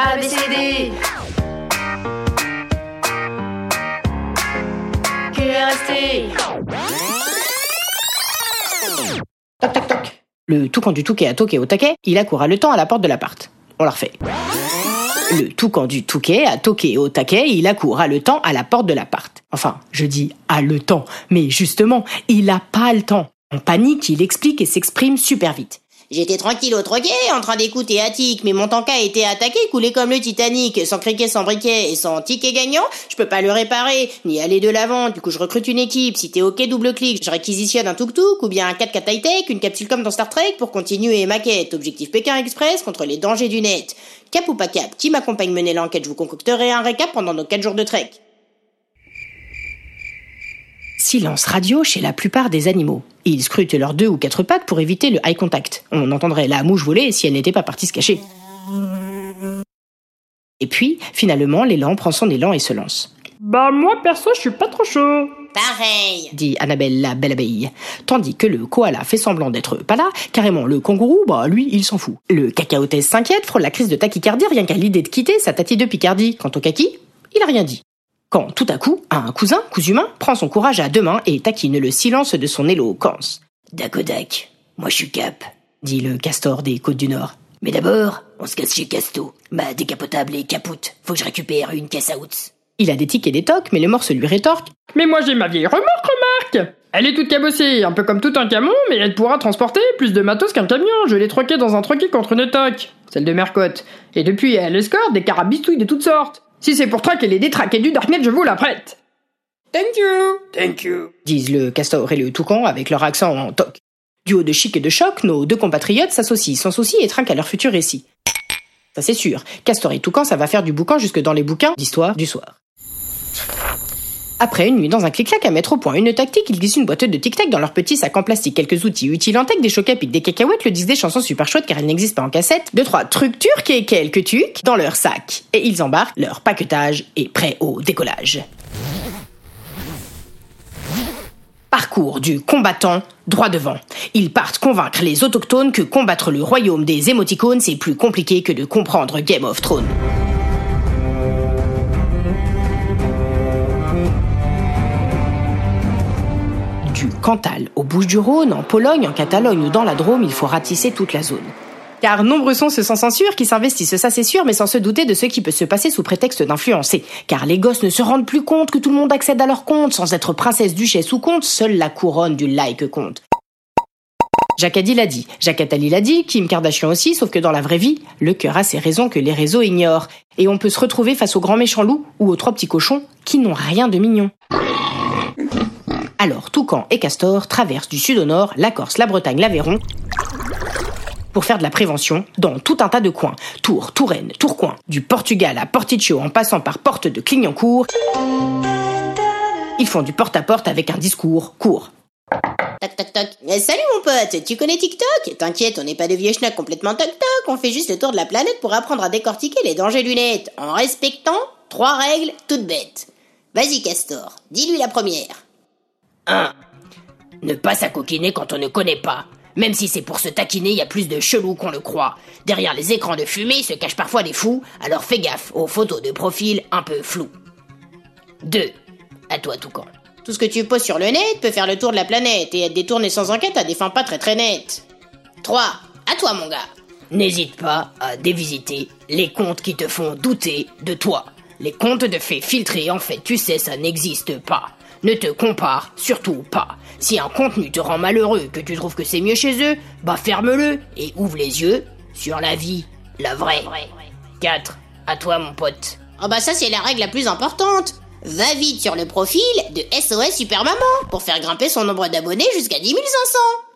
ABCD QRST Toc toc toc. Le toucan du touquet a toqué au taquet, il accourt à le temps à la porte de l'appart. On la refait. Le toucan du touquet a toqué au taquet, il accourt à le temps à la porte de l'appart. Enfin, je dis à le temps, mais justement, il a pas le temps. En panique, il explique et s'exprime super vite. J'étais tranquille au troquet, en train d'écouter Attic, mais mon tanka a été attaqué, coulé comme le Titanic, sans criquet, sans briquet et sans ticket gagnant. Je peux pas le réparer, ni aller de l'avant. Du coup, je recrute une équipe. Si t'es ok, double clic, je réquisitionne un tuk-tuk ou bien un 4x high-tech, une capsule comme dans Star Trek pour continuer ma quête. Objectif Pékin Express contre les dangers du net. Cap ou pas cap, qui m'accompagne mener l'enquête? Je vous concocterai un récap pendant nos 4 jours de trek. Silence radio chez la plupart des animaux. Ils scrutent leurs deux ou quatre pattes pour éviter le eye contact. On entendrait la mouche voler si elle n'était pas partie se cacher. Et puis, finalement, l'élan prend son élan et se lance. Bah moi perso je suis pas trop chaud. Pareil. dit Annabelle la belle abeille. Tandis que le koala fait semblant d'être pas là, carrément le kangourou, bah lui, il s'en fout. Le cacaotès s'inquiète, frôle la crise de tachycardie rien qu'à l'idée de quitter sa tati de Picardie. Quant au kaki, il a rien dit. Quand, tout à coup, un cousin, cousumain, prend son courage à deux mains et taquine le silence de son éloquence. Dakodak, moi je suis Cap, Dit le castor des côtes du Nord. mais d'abord, on se casse chez Casto. Ma décapotable est capoute, faut que je récupère une caisse à outs. Il a des tics et des tocs, mais le morse lui rétorque. Mais moi j'ai ma vieille remorque remarque Elle est toute cabossée, un peu comme tout un camion, mais elle pourra transporter plus de matos qu'un camion. Je l'ai troquée dans un troquet contre une toc, celle de Mercotte. Et depuis elle escorte des carabistouilles de toutes sortes. Si c'est pour traquer les détraqués du Darknet, je vous la prête. Thank you Thank you. disent le castor et le toucan avec leur accent en toc. Du haut de chic et de choc, nos deux compatriotes s'associent sans souci et trinquent à leur futur récit. Ça c'est sûr, castor et toucan, ça va faire du boucan jusque dans les bouquins d'histoire du soir. Après une nuit dans un clic-clac à mettre au point une tactique, ils glissent une boîte de tic-tac dans leur petit sac en plastique, quelques outils utiles en tech, des chocs à pic, des cacahuètes, le disque des chansons super chouettes car elles n'existent pas en cassette, deux trois trucs turcs et quelques tucs dans leur sac. Et ils embarquent, leur paquetage est prêt au décollage. Parcours du combattant droit devant. Ils partent convaincre les autochtones que combattre le royaume des émoticônes c'est plus compliqué que de comprendre Game of Thrones. Cantal aux Bouches-du-Rhône, en Pologne, en Catalogne ou dans la Drôme, il faut ratisser toute la zone. Car nombreux sont ceux sans censure qui s'investissent, ça c'est sûr, mais sans se douter de ce qui peut se passer sous prétexte d'influencer. Car les gosses ne se rendent plus compte que tout le monde accède à leur compte, sans être princesse, duchesse ou comte, seule la couronne du like compte. Jacques l'a dit, Jacques Attali l'a dit, Kim Kardashian aussi, sauf que dans la vraie vie, le cœur a ses raisons que les réseaux ignorent. Et on peut se retrouver face aux grands méchants loups ou aux trois petits cochons qui n'ont rien de mignon. Alors, Toucan et Castor traversent du sud au nord, la Corse, la Bretagne, l'Aveyron, pour faire de la prévention dans tout un tas de coins. Tours, Touraine, Tourcoing, du Portugal à Porticcio en passant par Porte de Clignancourt. Ils font du porte-à-porte avec un discours court. Toc toc toc. Eh, salut mon pote, tu connais TikTok? T'inquiète, on n'est pas de vieux schnacks complètement toc toc, on fait juste le tour de la planète pour apprendre à décortiquer les dangers du net, en respectant trois règles toutes bêtes. Vas-y Castor, dis-lui la première. 1. Ne pas s'acoquiner quand on ne connaît pas. Même si c'est pour se taquiner, il y a plus de chelous qu'on le croit. Derrière les écrans de fumée se cachent parfois des fous, alors fais gaffe aux photos de profil un peu floues. 2. À toi, Toucan. Tout ce que tu poses sur le net peut faire le tour de la planète et être détourné sans enquête à des fins pas très très nettes. 3. À toi mon gars. N'hésite pas à dévisiter les comptes qui te font douter de toi. Les comptes de faits filtrés, en fait, tu sais, ça n'existe pas. Ne te compare surtout pas. Si un contenu te rend malheureux, que tu trouves que c'est mieux chez eux, bah ferme-le et ouvre les yeux sur la vie, la vraie. 4. À toi, mon pote. Oh bah ça c'est la règle la plus importante. Va vite sur le profil de SOS Super Maman pour faire grimper son nombre d'abonnés jusqu'à 10 500.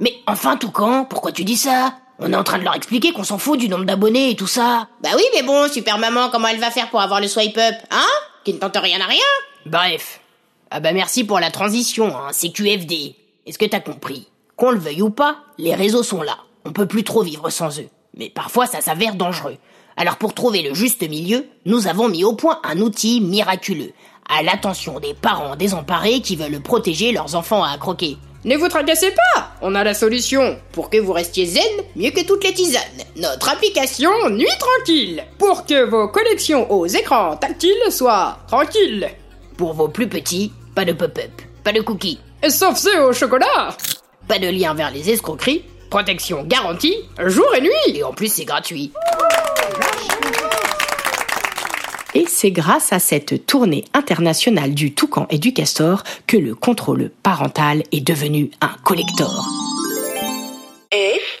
Mais enfin, Toucan, pourquoi tu dis ça? On est en train de leur expliquer qu'on s'en fout du nombre d'abonnés et tout ça. Bah oui, mais bon, Super Maman, comment elle va faire pour avoir le swipe up, hein? Qui ne tente rien à rien Bref. Ah bah merci pour la transition, hein, QFD. Est-ce que t'as compris? Qu'on le veuille ou pas, les réseaux sont là. On peut plus trop vivre sans eux. Mais parfois ça s'avère dangereux. Alors pour trouver le juste milieu, nous avons mis au point un outil miraculeux, à l'attention des parents désemparés qui veulent protéger leurs enfants à croquer. Ne vous tracassez pas, on a la solution pour que vous restiez zen mieux que toutes les tisanes. Notre application Nuit Tranquille pour que vos connexions aux écrans tactiles soient tranquilles. Pour vos plus petits, pas de pop-up, pas de cookies. Sauf ceux au chocolat Pas de lien vers les escroqueries, protection garantie, jour et nuit Et en plus c'est gratuit. Et c'est grâce à cette tournée internationale du toucan et du castor que le contrôle parental est devenu un collector. F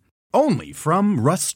Only from Rust